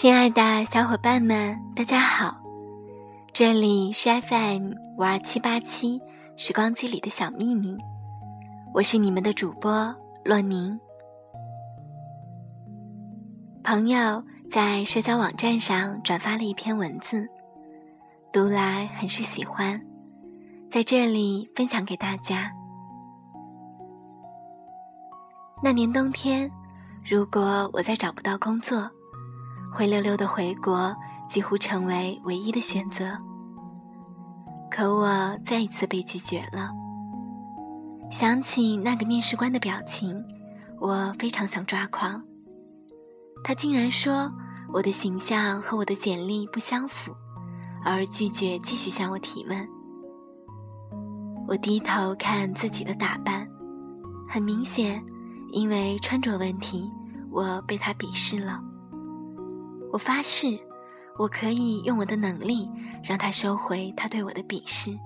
亲爱的小伙伴们，大家好，这里是 FM 五二七八七时光机里的小秘密，我是你们的主播洛宁。朋友在社交网站上转发了一篇文字，读来很是喜欢，在这里分享给大家。那年冬天，如果我再找不到工作，灰溜溜的回国几乎成为唯一的选择。可我再一次被拒绝了。想起那个面试官的表情，我非常想抓狂。他竟然说我的形象和我的简历不相符，而拒绝继续向我提问。我低头看自己的打扮，很明显。因为穿着问题，我被他鄙视了。我发誓，我可以用我的能力让他收回他对我的鄙视，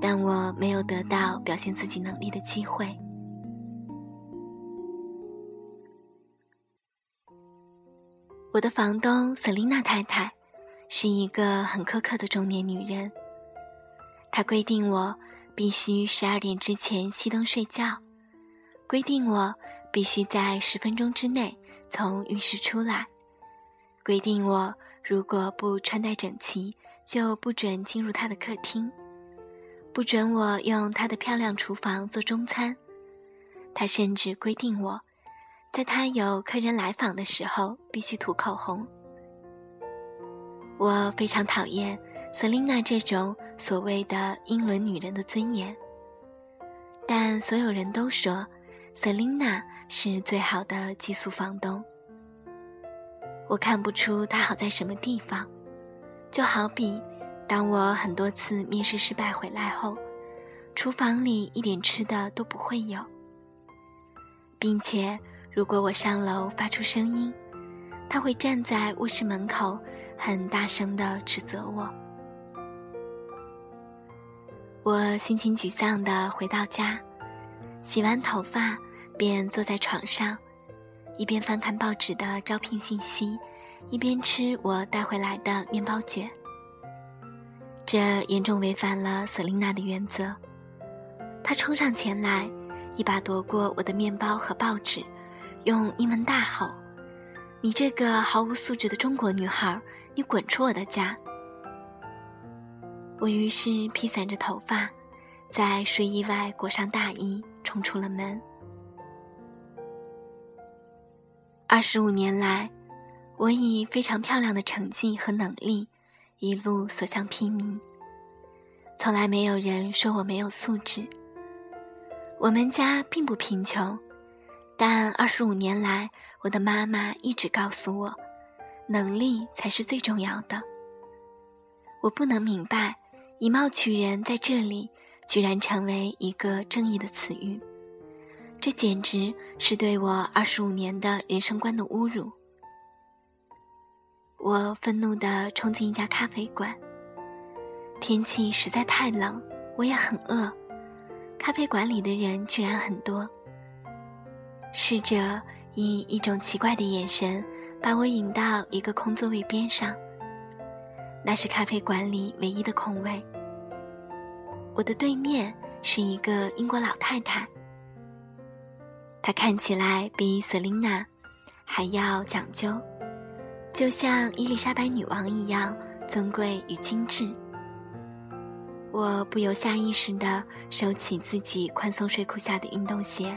但我没有得到表现自己能力的机会。我的房东瑟琳娜太太是一个很苛刻的中年女人，她规定我必须十二点之前熄灯睡觉。规定我必须在十分钟之内从浴室出来。规定我如果不穿戴整齐，就不准进入他的客厅，不准我用他的漂亮厨房做中餐。他甚至规定我，在他有客人来访的时候必须涂口红。我非常讨厌瑟琳娜这种所谓的英伦女人的尊严，但所有人都说。瑟琳娜是最好的寄宿房东。我看不出他好在什么地方，就好比当我很多次面试失败回来后，厨房里一点吃的都不会有，并且如果我上楼发出声音，他会站在卧室门口很大声地指责我。我心情沮丧地回到家。洗完头发，便坐在床上，一边翻看报纸的招聘信息，一边吃我带回来的面包卷。这严重违反了瑟琳娜的原则。她冲上前来，一把夺过我的面包和报纸，用英文大吼：“你这个毫无素质的中国女孩，你滚出我的家！”我于是披散着头发，在睡衣外裹上大衣。冲出了门。二十五年来，我以非常漂亮的成绩和能力，一路所向披靡。从来没有人说我没有素质。我们家并不贫穷，但二十五年来，我的妈妈一直告诉我，能力才是最重要的。我不能明白，以貌取人在这里。居然成为一个正义的词语，这简直是对我二十五年的人生观的侮辱。我愤怒地冲进一家咖啡馆。天气实在太冷，我也很饿。咖啡馆里的人居然很多。侍者以一种奇怪的眼神把我引到一个空座位边上，那是咖啡馆里唯一的空位。我的对面是一个英国老太太，她看起来比瑟琳娜还要讲究，就像伊丽莎白女王一样尊贵与精致。我不由下意识地收起自己宽松睡裤下的运动鞋，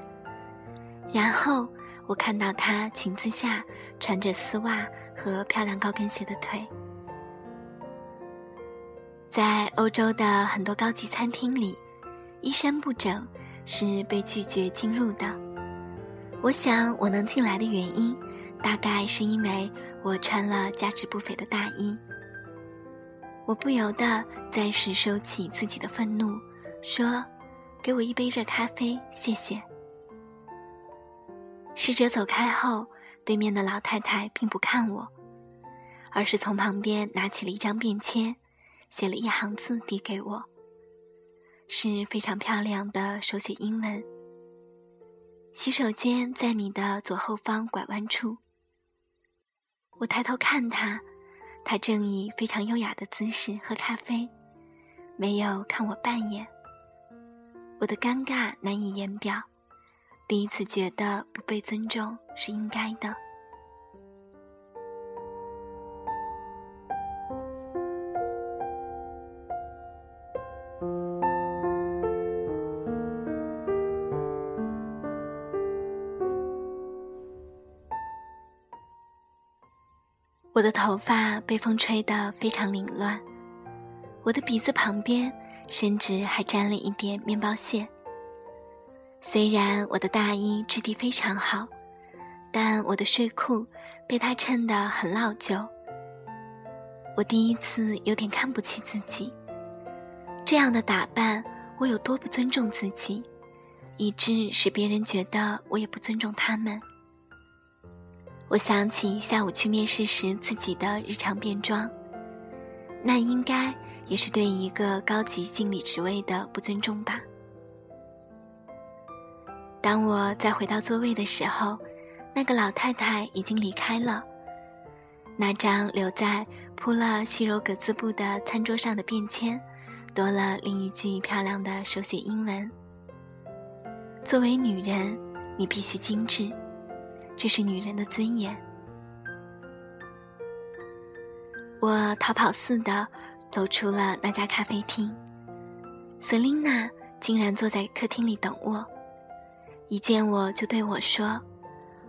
然后我看到她裙子下穿着丝袜和漂亮高跟鞋的腿。在欧洲的很多高级餐厅里，衣衫不整是被拒绝进入的。我想我能进来的原因，大概是因为我穿了价值不菲的大衣。我不由得暂时收起自己的愤怒，说：“给我一杯热咖啡，谢谢。”侍者走开后，对面的老太太并不看我，而是从旁边拿起了一张便签。写了一行字递给我，是非常漂亮的手写英文。洗手间在你的左后方拐弯处。我抬头看他，他正以非常优雅的姿势喝咖啡，没有看我半眼。我的尴尬难以言表，第一次觉得不被尊重是应该的。我的头发被风吹得非常凌乱，我的鼻子旁边甚至还沾了一点面包屑。虽然我的大衣质地非常好，但我的睡裤被它衬得很老旧。我第一次有点看不起自己，这样的打扮我有多不尊重自己，以致使别人觉得我也不尊重他们。我想起下午去面试时自己的日常便装，那应该也是对一个高级经理职位的不尊重吧。当我再回到座位的时候，那个老太太已经离开了。那张留在铺了细柔格子布的餐桌上的便签，多了另一句漂亮的手写英文：“作为女人，你必须精致。”这是女人的尊严。我逃跑似的走出了那家咖啡厅，瑟琳娜竟然坐在客厅里等我，一见我就对我说：“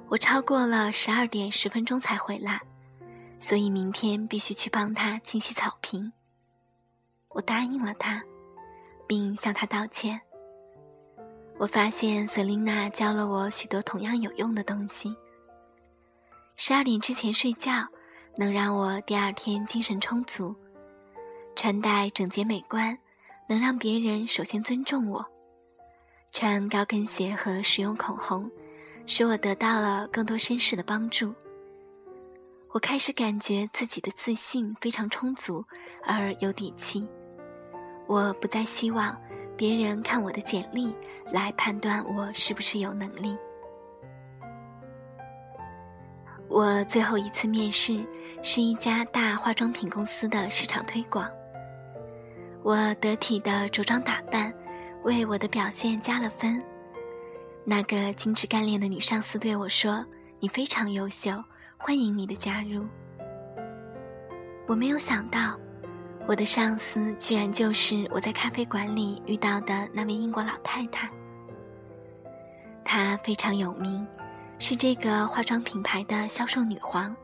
我超过了十二点十分钟才回来，所以明天必须去帮她清洗草坪。”我答应了她，并向她道歉。我发现瑟琳娜教了我许多同样有用的东西。十二点之前睡觉，能让我第二天精神充足；穿戴整洁美观，能让别人首先尊重我；穿高跟鞋和使用口红，使我得到了更多绅士的帮助。我开始感觉自己的自信非常充足而有底气。我不再希望。别人看我的简历来判断我是不是有能力。我最后一次面试是一家大化妆品公司的市场推广。我得体的着装打扮为我的表现加了分。那个精致干练的女上司对我说：“你非常优秀，欢迎你的加入。”我没有想到。我的上司居然就是我在咖啡馆里遇到的那位英国老太太。她非常有名，是这个化妆品牌的销售女皇。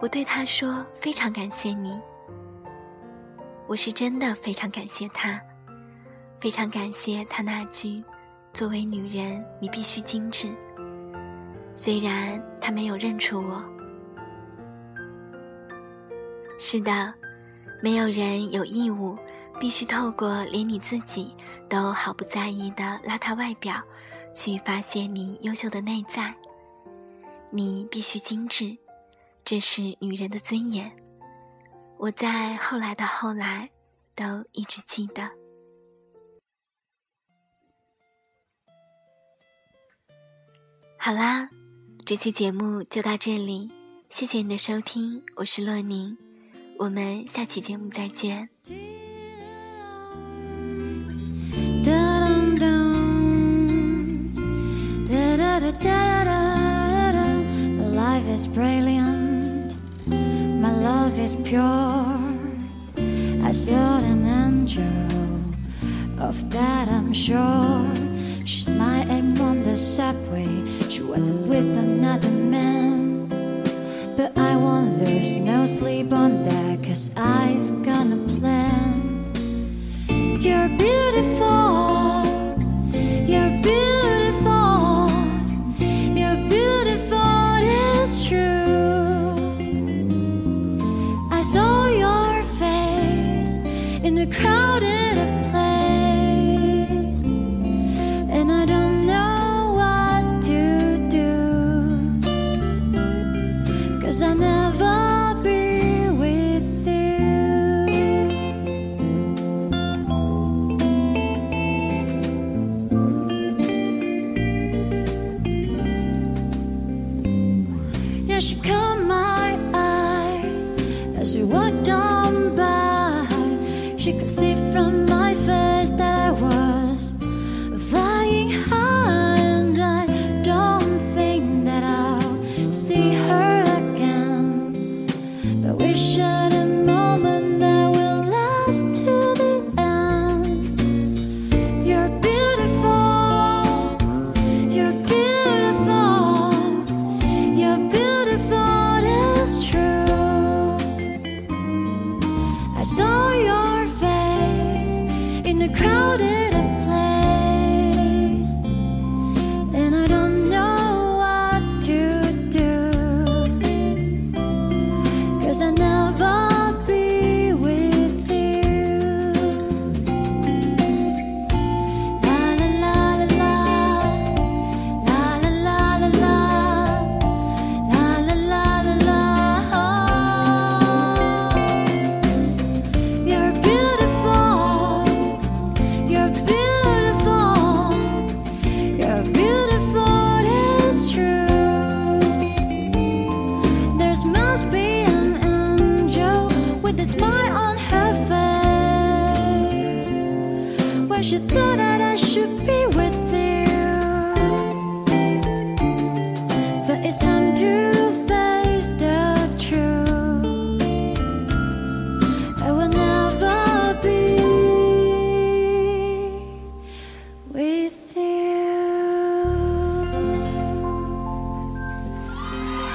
我对她说：“非常感谢你。”我是真的非常感谢她，非常感谢她那句：“作为女人，你必须精致。”虽然她没有认出我。是的。没有人有义务必须透过连你自己都毫不在意的邋遢外表，去发现你优秀的内在。你必须精致，这是女人的尊严。我在后来的后来，都一直记得。好啦，这期节目就到这里，谢谢你的收听，我是洛宁。我们下期节目再见。Life is brilliant, my love is pure. I saw an angel, of that I'm sure. She's my aim on the subway. She wasn't with another man, but I won't lose no sleep on that. Cause I've got a plan. You're beautiful, you're beautiful, you're beautiful, it's true. I saw your face in the crowded Thought that I should be with